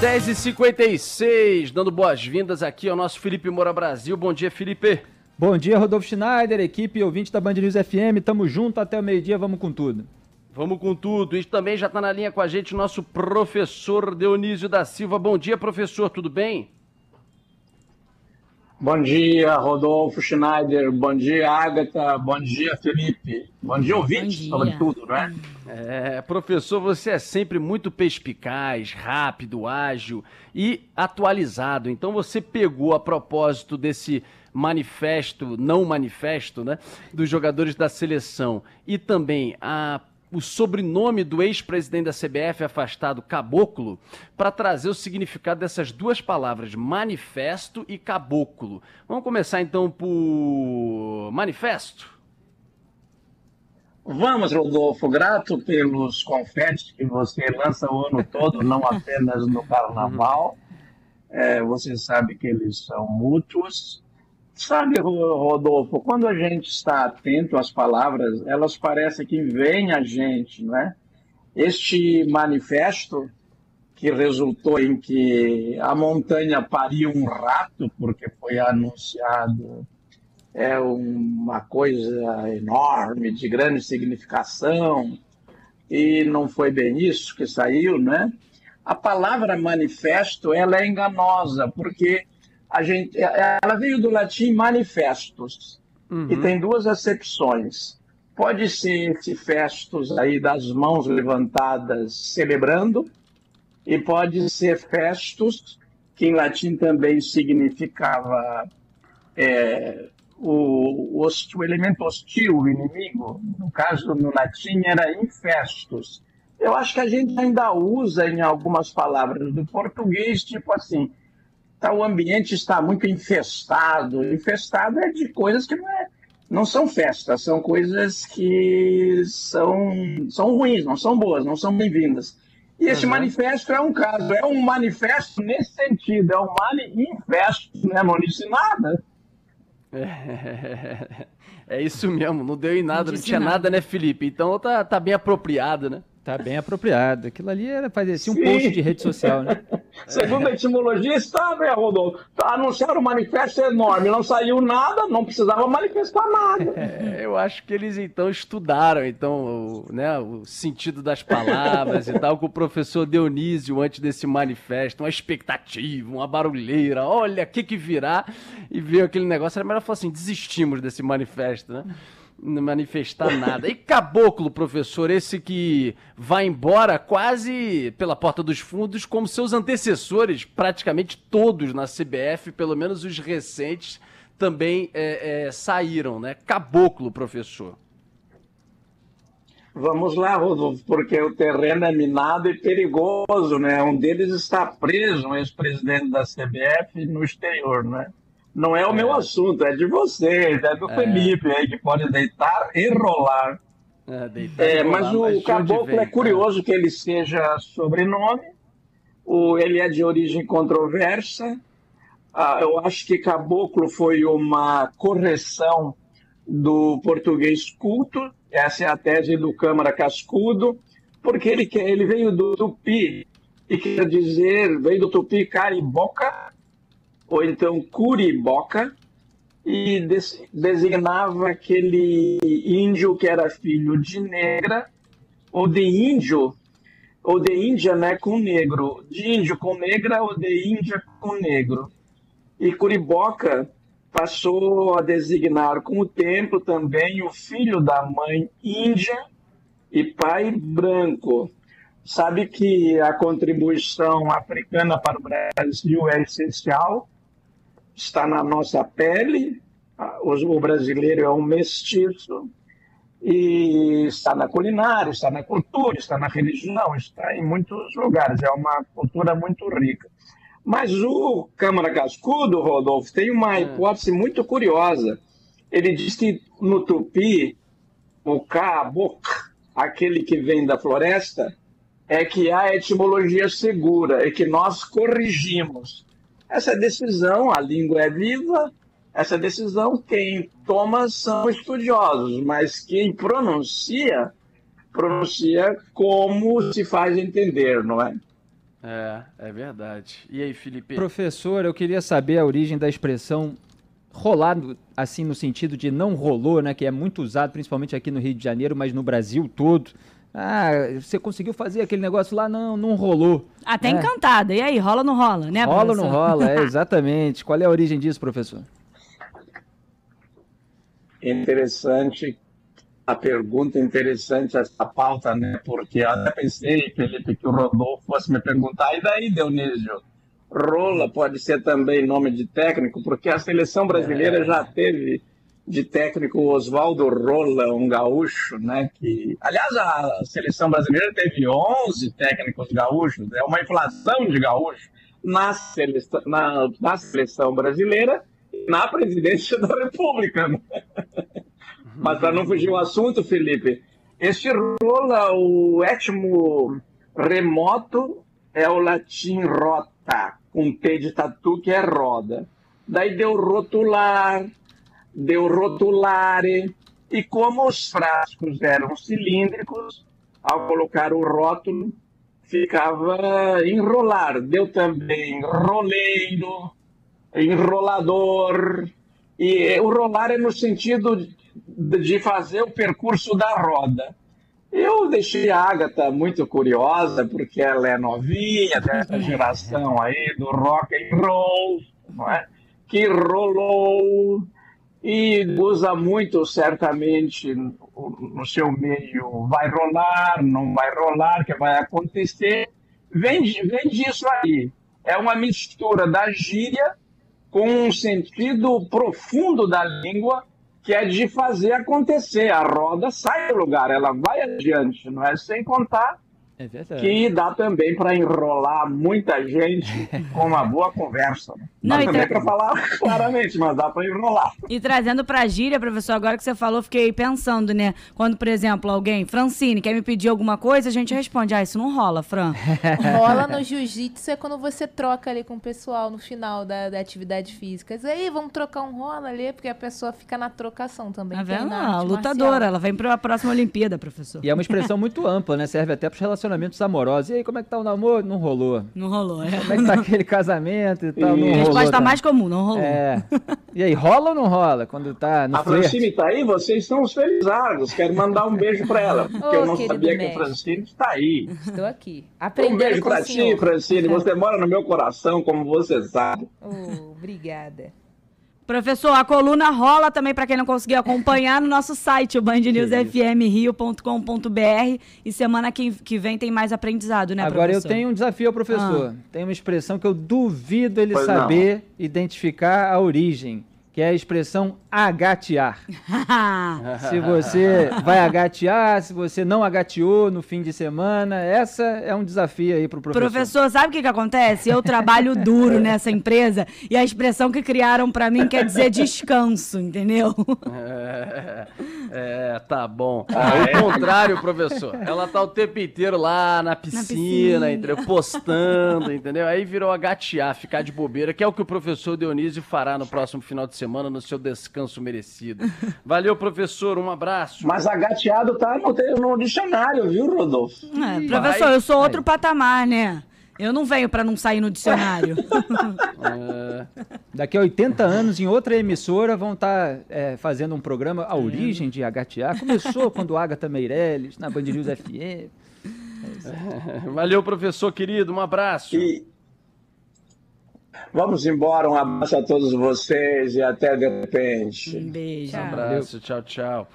10h56, dando boas-vindas aqui ao nosso Felipe Moura Brasil. Bom dia, Felipe. Bom dia, Rodolfo Schneider, equipe ouvinte da Band News FM. Tamo junto até o meio-dia, vamos com tudo. Vamos com tudo. E também já está na linha com a gente o nosso professor Dionísio da Silva. Bom dia, professor, tudo bem? Bom dia, Rodolfo Schneider. Bom dia, Agatha. Bom dia, Felipe. Bom dia, ouvinte, sobretudo, não é? É, professor, você é sempre muito perspicaz, rápido, ágil e atualizado. Então você pegou a propósito desse manifesto, não manifesto, né, dos jogadores da seleção e também a o sobrenome do ex-presidente da CBF afastado, Caboclo, para trazer o significado dessas duas palavras, manifesto e caboclo. Vamos começar então por manifesto. Vamos, Rodolfo, grato pelos confetes que você lança o ano todo, não apenas no carnaval. É, você sabe que eles são mútuos. Sabe, Rodolfo, quando a gente está atento às palavras, elas parecem que vêm a gente, não é? Este manifesto que resultou em que a montanha pariu um rato, porque foi anunciado, é uma coisa enorme, de grande significação, e não foi bem isso que saiu, né? A palavra manifesto, ela é enganosa, porque a gente, é, ela veio do latim manifestos uhum. e tem duas acepções. Pode ser esse festos aí das mãos levantadas celebrando e pode ser festos que em latim também significava é, o, o, elemento hostil, o inimigo. No caso, no latim, era infestos. Eu acho que a gente ainda usa em algumas palavras do português, tipo assim, tá, o ambiente está muito infestado. Infestado é de coisas que não, é, não são festas, são coisas que são, são ruins, não são boas, não são bem-vindas. E esse uhum. manifesto é um caso, é um manifesto nesse sentido, é um manifesto, né? Não disse nada. É, é isso mesmo, não deu em nada, não, não tinha nada. nada. né, Felipe? Então tá, tá bem apropriado, né? Tá bem apropriado. Aquilo ali era fazer assim, um post de rede social, né? Segundo a etimologia, está, né, Rodolfo? Anunciaram um manifesto enorme, não saiu nada, não precisava manifestar nada. É, eu acho que eles então estudaram então, o, né, o sentido das palavras e tal, com o professor Dionísio antes desse manifesto, uma expectativa, uma barulheira, olha, o que que virá, e veio aquele negócio, era melhor falar assim, desistimos desse manifesto, né? Não manifestar nada. E caboclo, professor, esse que vai embora quase pela porta dos fundos, como seus antecessores, praticamente todos na CBF, pelo menos os recentes, também é, é, saíram, né? Caboclo, professor. Vamos lá, Rodolfo, porque o terreno é minado e perigoso, né? Um deles está preso, um ex-presidente da CBF, no exterior, né? Não é o é. meu assunto, é de vocês, é do é. Felipe aí, que pode deitar e rolar. É, deitar é, e rolar, mas o mas caboclo é curioso que ele seja sobrenome, o, ele é de origem controversa. Ah, eu acho que caboclo foi uma correção do português culto, essa é a tese do Câmara Cascudo, porque ele, ele veio do tupi, e quer dizer, veio do tupi cariboca, ou então Curiboca, e designava aquele índio que era filho de negra, ou de índio, ou de índia né, com negro, de índio com negra ou de índia com negro. E Curiboca passou a designar com o tempo também o filho da mãe índia e pai branco. Sabe que a contribuição africana para o Brasil é essencial, está na nossa pele, o brasileiro é um mestiço, e está na culinária, está na cultura, está na religião, está em muitos lugares, é uma cultura muito rica. Mas o Câmara Cascudo, Rodolfo, tem uma é. hipótese muito curiosa. Ele diz que no tupi, o caboclo, aquele que vem da floresta, é que há etimologia segura, é que nós corrigimos. Essa decisão, a língua é viva, essa decisão quem toma são estudiosos, mas quem pronuncia, pronuncia como se faz entender, não é? É, é verdade. E aí, Felipe? Professor, eu queria saber a origem da expressão rolado, assim, no sentido de não rolou, né? Que é muito usado, principalmente aqui no Rio de Janeiro, mas no Brasil todo. Ah, você conseguiu fazer aquele negócio lá? Não, não rolou. Até é. encantada. E aí, rola ou não rola, né, Rola ou não rola, é, exatamente. Qual é a origem disso, professor? Interessante a pergunta, interessante essa pauta, né? Porque eu até pensei, Felipe, que o Rodolfo fosse me perguntar, e daí, Dionísio? Rola pode ser também nome de técnico, porque a seleção brasileira É. já teve de técnico Oswaldo Rola, um gaúcho, né? Que, aliás, a seleção brasileira teve 11 técnicos gaúchos, é uma inflação de gaúchos na seleção, na, na seleção brasileira e na presidência da República. Né? Mas para não fugir o assunto, Felipe, este rola, o etmo remoto é o latim rota, com T de tatu que é roda. Daí deu rotular, deu rotulare, e como os frascos eram cilíndricos, ao colocar o rótulo, ficava enrolar. Deu também roleiro, enrolador, e o rolar é no sentido de fazer o percurso da roda. Eu deixei a Agatha muito curiosa, porque ela é novinha, dessa geração aí do rock and roll, não é? que rolou e usa muito, certamente, no seu meio, vai rolar, não vai rolar, que vai acontecer. Vem, vem disso aí. É uma mistura da gíria com um sentido profundo da língua, que é de fazer acontecer. A roda sai do lugar, ela vai adiante, não é? Sem contar É verdade. que dá também para enrolar muita gente com uma boa conversa. né? Não, Dá também tra- para falar claramente, mas dá para enrolar. E trazendo pra gíria, professor, agora que você falou, fiquei pensando, né? Quando, por exemplo, alguém, Francine, quer me pedir alguma coisa, a gente responde, ah, isso não rola, Fran. Rola no jiu-jitsu é quando você troca ali com o pessoal no final da, da atividade física. Diz aí, vamos trocar um rola ali, porque a pessoa fica na trocação também. Tá tem vendo? arte lutadora, marcial. ela vem pra próxima Olimpíada, professor. E é uma expressão muito ampla, né? Serve até para os relacionamentos amorosos. E aí, como é que tá o namoro? Não rolou. Não rolou, é. Como é que tá aquele casamento e tal? Não rolou. Resposta também. mais comum, não rolou. É. E aí, rola ou não rola? Quando tá no A flerte? Francine está aí, vocês são os felizardos. Quero mandar um beijo para ela, porque Ô, eu não sabia que a. Francine está aí. Estou aqui. Um Aprendendo beijo com para o ti. Francine. Você mora no meu coração, como você sabe. Oh, obrigada. Professor, a coluna rola também para quem não conseguiu acompanhar no nosso site, o bandnewsfmrio.com.br. E semana que, que vem tem mais aprendizado, né, Agora eu professor? tenho um desafio ao professor. Tem uma expressão que eu duvido ele Pois não. saber identificar a origem, que é a expressão agatear. se você vai agatear, se você não agateou no fim de semana, essa é um desafio aí pro professor. Professor, sabe o que, que acontece? Eu trabalho duro nessa empresa e a expressão que criaram pra mim quer dizer descanso, entendeu? É, é, tá bom. Ah, é? Ao contrário, professor. Ela tá o tempo inteiro lá na piscina, piscina. entendeu? Postando, entendeu? Aí virou agatear, ficar de bobeira, que é o que o professor Dionísio fará no próximo final de semana no seu descanso merecido. Valeu, professor. Um abraço. Mas agateado tá no, no dicionário, viu, Rodolfo? É, professor, eu sou outro patamar, né? Eu não venho pra não sair no dicionário. É, Daqui a 80 anos, em outra emissora, vão estar fazendo um programa A Origem de Agatear. Começou quando Agatha Meirelles, na Band News FM. Valeu, professor querido. Um abraço. E vamos embora. Um abraço a todos vocês e até de repente. Um beijo. Um abraço. Tchau, tchau.